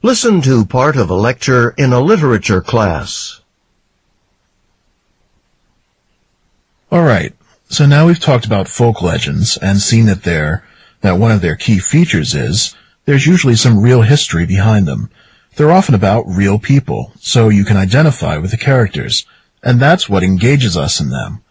Listen to part of a lecture in a literature class. Alright, so now we've talked about folk legends and seen that they're, that one of their key features is there's usually some real history behind them. They're often about real people, so you can identify with the characters, and that's what engages us in them.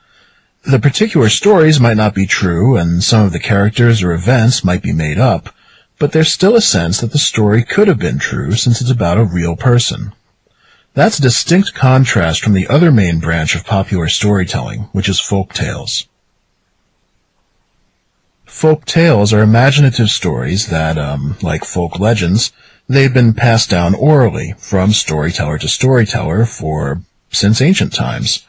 The particular stories might not be true, and some of the characters or events might be made up, but there's still a sense that the story could have been true since it's about a real person. That's a distinct contrast from the other main branch of popular storytelling, which is folk tales. Folk tales are imaginative stories that, um, like folk legends, they've been passed down orally from storyteller to storyteller for since ancient times.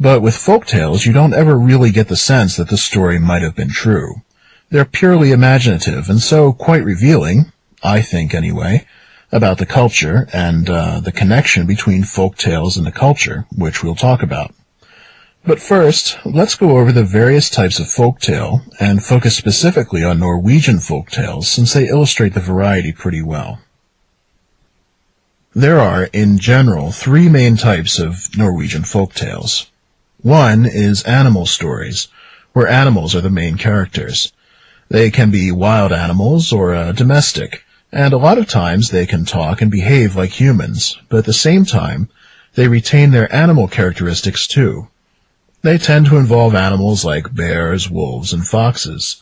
But with folk tales, you don't ever really get the sense that the story might have been true. They're purely imaginative and so quite revealing, I think anyway, about the culture and uh, the connection between folk tales and the culture, which we'll talk about. But first, let's go over the various types of folk tale and focus specifically on Norwegian folk tales since they illustrate the variety pretty well. There are, in general, three main types of Norwegian folk tales. One is animal stories, where animals are the main characters. They can be wild animals or uh, domestic, and a lot of times they can talk and behave like humans, but at the same time, they retain their animal characteristics too. They tend to involve animals like bears, wolves, and foxes.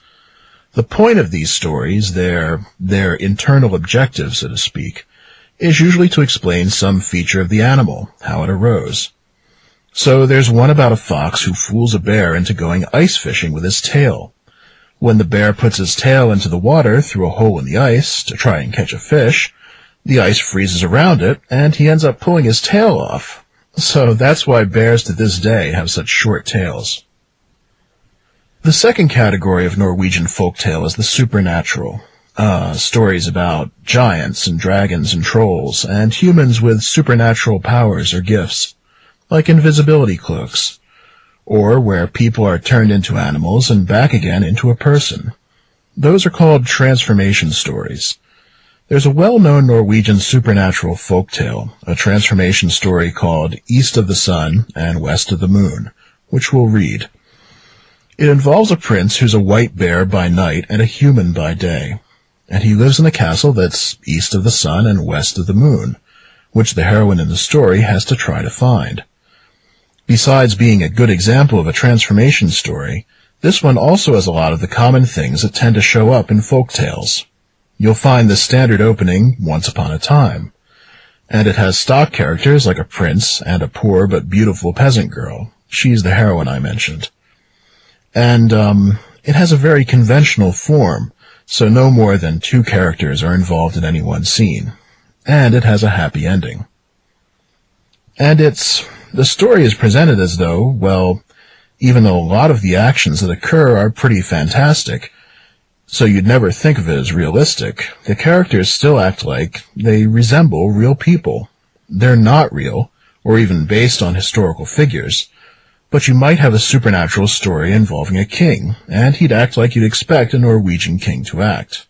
The point of these stories, their, their internal objective, so to speak, is usually to explain some feature of the animal, how it arose. So there's one about a fox who fools a bear into going ice fishing with his tail. When the bear puts his tail into the water through a hole in the ice to try and catch a fish, the ice freezes around it, and he ends up pulling his tail off. So that's why bears to this day have such short tails. The second category of Norwegian folktale is the supernatural. Uh, stories about giants and dragons and trolls, and humans with supernatural powers or gifts, like invisibility cloaks or where people are turned into animals and back again into a person. Those are called transformation stories. There's a well-known Norwegian supernatural folk tale, a transformation story called East of the Sun and West of the Moon, which we'll read. It involves a prince who's a white bear by night and a human by day, and he lives in a castle that's east of the sun and west of the moon, which the heroine in the story has to try to find. Besides being a good example of a transformation story, this one also has a lot of the common things that tend to show up in folk tales. You'll find the standard opening, Once Upon a Time. And it has stock characters like a prince and a poor but beautiful peasant girl. She's the heroine I mentioned. And, um, it has a very conventional form, so no more than two characters are involved in any one scene. And it has a happy ending. And it's the story is presented as though, well, even though a lot of the actions that occur are pretty fantastic, so you'd never think of it as realistic, the characters still act like they resemble real people. They're not real, or even based on historical figures, but you might have a supernatural story involving a king, and he'd act like you'd expect a Norwegian king to act.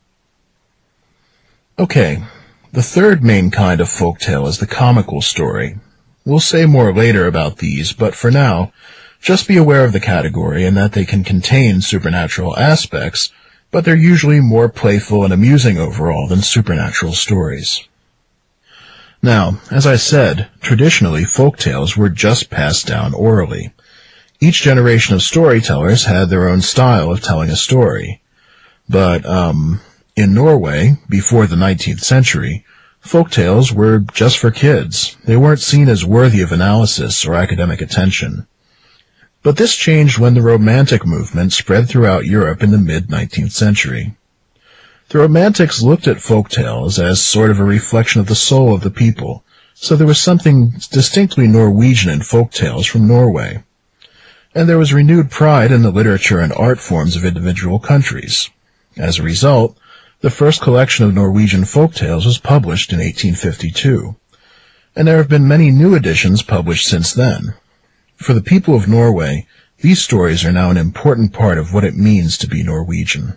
Okay, the third main kind of folk tale is the comical story, We'll say more later about these, but for now, just be aware of the category and that they can contain supernatural aspects, but they're usually more playful and amusing overall than supernatural stories. Now, as I said, traditionally folk tales were just passed down orally. Each generation of storytellers had their own style of telling a story. But, um, in Norway, before the 19th century, Folk tales were just for kids. They weren't seen as worthy of analysis or academic attention. But this changed when the Romantic movement spread throughout Europe in the mid-19th century. The Romantics looked at folk tales as sort of a reflection of the soul of the people, so there was something distinctly Norwegian in folk tales from Norway. And there was renewed pride in the literature and art forms of individual countries. As a result, the first collection of Norwegian folk tales was published in 1852, and there have been many new editions published since then. For the people of Norway, these stories are now an important part of what it means to be Norwegian.